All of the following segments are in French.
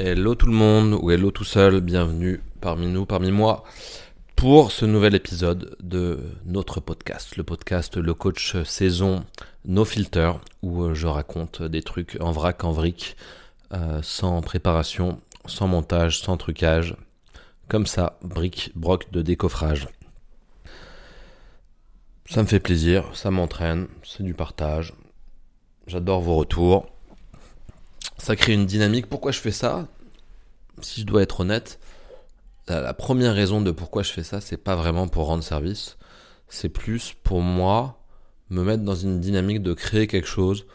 Hello tout le monde, ou hello tout seul, bienvenue parmi nous, parmi moi, pour ce nouvel épisode de notre podcast, le podcast Le Coach Saison No Filter, où je raconte des trucs en vrac, en vric, euh, sans préparation, sans montage, sans trucage, comme ça, bric, broc de décoffrage. Ça me fait plaisir, ça m'entraîne, c'est du partage, j'adore vos retours ça crée une dynamique. Pourquoi je fais ça? Si je dois être honnête, la, première raison de pourquoi je fais ça, c'est pas vraiment pour rendre service. C'est plus pour moi me mettre dans une dynamique de créer quelque chose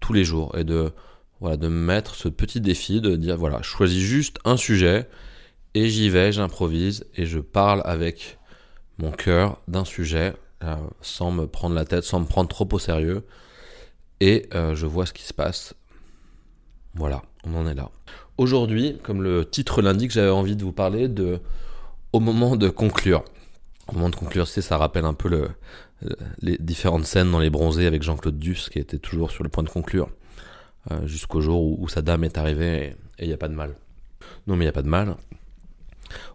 tous les jours et de voilà de me mettre ce petit défi de dire voilà, je choisis juste un sujet et j'y vais, j'improvise et je parle avec mon cœur d'un sujet euh, sans me prendre la tête, sans me prendre trop au sérieux et euh, je vois ce qui se passe voilà, on en est là. Aujourd'hui, comme le titre l'indique, j'avais envie de vous parler de au moment de conclure. Au moment de conclure, c'est ça rappelle un peu le, les différentes scènes dans les bronzés avec Jean-Claude Duss qui était toujours sur le point de conclure euh, jusqu'au jour où, sa dame est arrivée et il n'y a pas de mal. Non mais il n'y a pas de mal.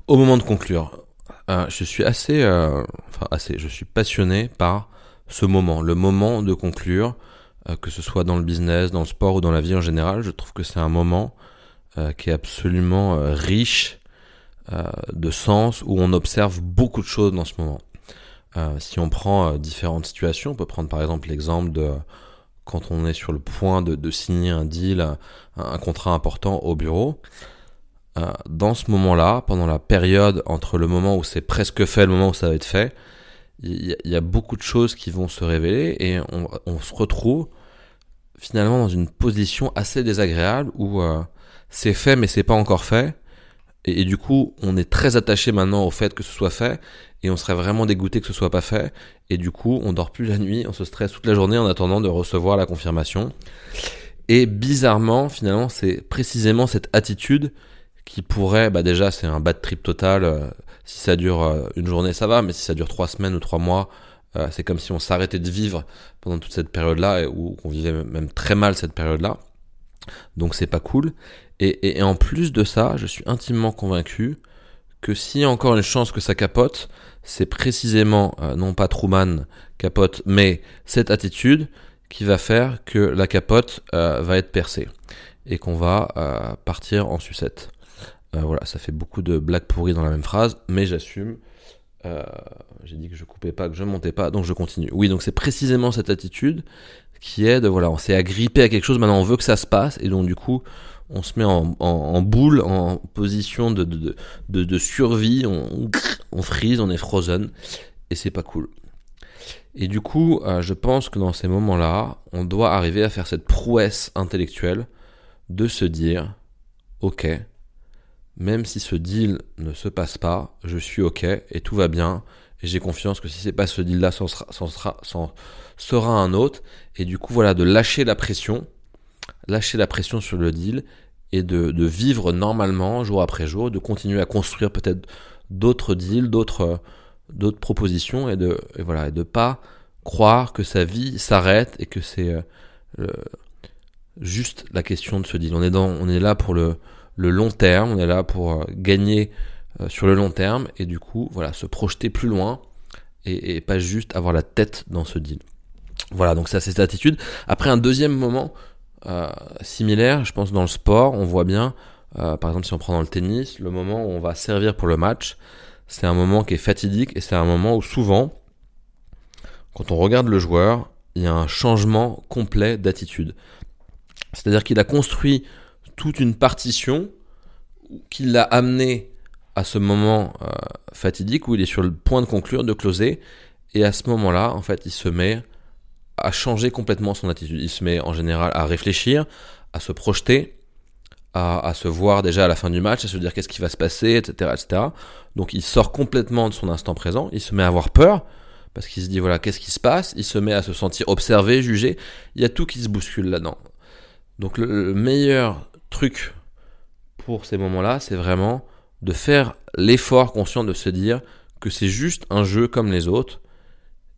Au moment de conclure, euh, je suis assez, euh, enfin assez, je suis passionné par ce moment, le moment de conclure, que ce soit dans le business, dans le sport ou dans la vie en général. Je trouve que c'est un moment euh, qui est absolument euh, riche de sens, où on observe beaucoup de choses dans ce moment. si on prend différentes situations, on peut prendre par exemple l'exemple de quand on est sur le point de, signer un deal, un, contrat important au bureau. dans ce moment-là, pendant la période entre le moment où c'est presque fait et le moment où ça va être fait, il y, a beaucoup de choses qui vont se révéler et on, se retrouve finalement dans une position assez désagréable où euh, c'est fait mais c'est pas encore fait. Et, du coup on est très attaché maintenant au fait que ce soit fait et on serait vraiment dégoûté que ce soit pas fait. Et du coup on dort plus la nuit, on se stresse toute la journée en attendant de recevoir la confirmation. Et bizarrement finalement c'est précisément cette attitude qui pourrait, bah déjà c'est un bad trip total, euh, si ça dure euh, une journée ça va, mais si ça dure trois semaines ou trois mois, euh, c'est comme si on s'arrêtait de vivre pendant toute cette période-là, ou qu'on vivait même très mal cette période-là. Donc c'est pas cool. Et, et, en plus de ça, je suis intimement convaincu que s'il y a encore une chance que ça capote, c'est précisément, non pas Truman capote, mais cette attitude qui va faire que la capote va être percée et qu'on va partir en sucette. Euh, voilà, ça fait beaucoup de blagues pourries dans la même phrase, mais j'assume. Euh, j'ai dit que je coupais pas, que je montais pas, donc je continue. Oui, donc c'est précisément cette attitude qui est de, voilà, on s'est agrippé à quelque chose, maintenant on veut que ça se passe, et donc du coup, on se met en, boule, en position de, de, survie, on, on freeze, on est frozen, et c'est pas cool. Et du coup, euh, je pense que dans ces moments-là, on doit arriver à faire cette prouesse intellectuelle de se dire, ok, même si ce deal ne se passe pas, je suis ok et tout va bien. Et j'ai confiance que si c'est pas ce deal-là, ça sera, sera un autre. Et du coup, voilà, de lâcher la pression, lâcher la pression sur le deal et de, de vivre normalement, jour après jour, de continuer à construire peut-être d'autres deals, d'autres, d'autres propositions et de, et voilà, et de pas croire que sa vie s'arrête et que c'est euh, juste la question de ce deal. On est dans, on est là pour le, le long terme, on est là pour euh, gagner euh, sur le long terme et du coup, voilà, se projeter plus loin et, pas juste avoir la tête dans ce deal. Voilà, donc ça c'est cette attitude. Après un deuxième moment euh, similaire, je pense dans le sport, on voit bien, par exemple si on prend dans le tennis, le moment où on va servir pour le match, c'est un moment qui est fatidique et c'est un moment où souvent, quand on regarde le joueur, il y a un changement complet d'attitude. C'est-à-dire qu'il a construit toute une partition qui l'a amené à ce moment euh, fatidique où il est sur le point de conclure, de closer, et à ce moment-là, en fait, il se met à changer complètement son attitude. Il se met en général à réfléchir, à se projeter, à, se voir déjà à la fin du match, à se dire qu'est-ce qui va se passer, etc., etc. Donc il sort complètement de son instant présent, il se met à avoir peur, parce qu'il se dit voilà qu'est-ce qui se passe, il se met à se sentir observé, jugé, il y a tout qui se bouscule là-dedans. Donc le meilleur truc pour ces moments-là, c'est vraiment de faire l'effort conscient de se dire que c'est juste un jeu comme les autres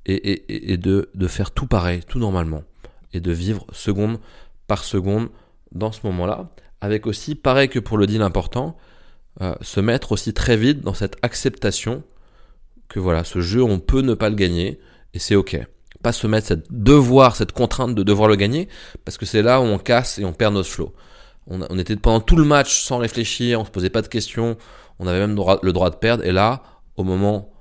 et, de, de, faire tout pareil, tout normalement, et de vivre seconde par seconde dans ce moment-là, avec aussi, pareil que pour le deal important, euh, se mettre aussi très vite dans cette acceptation que voilà, ce jeu, on peut ne pas le gagner, et c'est ok. Pas se mettre cette devoir, cette contrainte de devoir le gagner, parce que c'est là où on casse et on perd notre flow. On, était pendant tout le match sans réfléchir, on se posait pas de questions, on avait même le droit de perdre, et là, au moment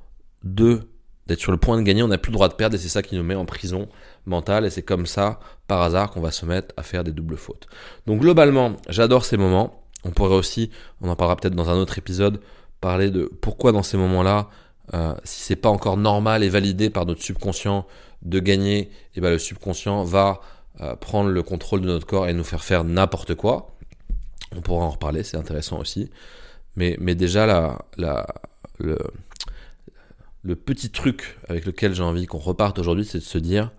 de d'être sur le point de gagner, on n'a plus le droit de perdre, et c'est ça qui nous met en prison mentale, et c'est comme ça, par hasard, qu'on va se mettre à faire des doubles fautes. Donc globalement, j'adore ces moments. On pourrait aussi, on en parlera peut-être dans un autre épisode, parler de pourquoi dans ces moments-là, euh, si c'est pas encore normal et validé par notre subconscient de gagner, et eh ben le subconscient va euh, prendre le contrôle de notre corps et nous faire faire n'importe quoi. On pourra en reparler, c'est intéressant aussi. Mais, déjà, le, le petit truc avec lequel j'ai envie qu'on reparte aujourd'hui, c'est de se dire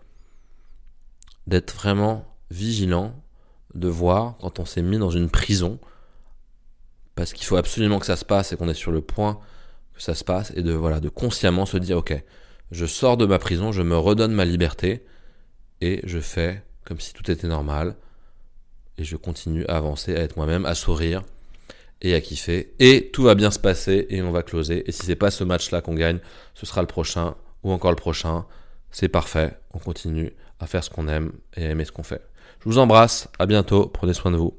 d'être vraiment vigilant, de voir quand on s'est mis dans une prison, parce qu'il faut absolument que ça se passe et qu'on est sur le point que ça se passe, et de voilà, de consciemment se dire ok, je sors de ma prison, je me redonne ma liberté, et je fais comme si tout était normal, et je continue à avancer, à être moi-même, à sourire et à kiffer, et tout va bien se passer, et on va closer. Et si c'est pas ce match-là qu'on gagne, ce sera le prochain ou encore le prochain. C'est parfait, on continue à faire ce qu'on aime et à aimer ce qu'on fait. Je vous embrasse, à bientôt, prenez soin de vous.